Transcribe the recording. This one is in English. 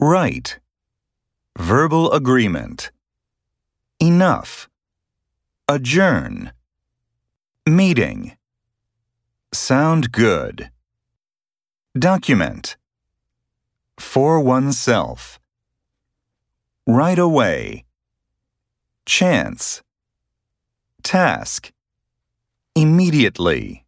Right. Verbal agreement. Enough. Adjourn. Meeting. Sound good. Document. For oneself. Right away. Chance. Task. Immediately.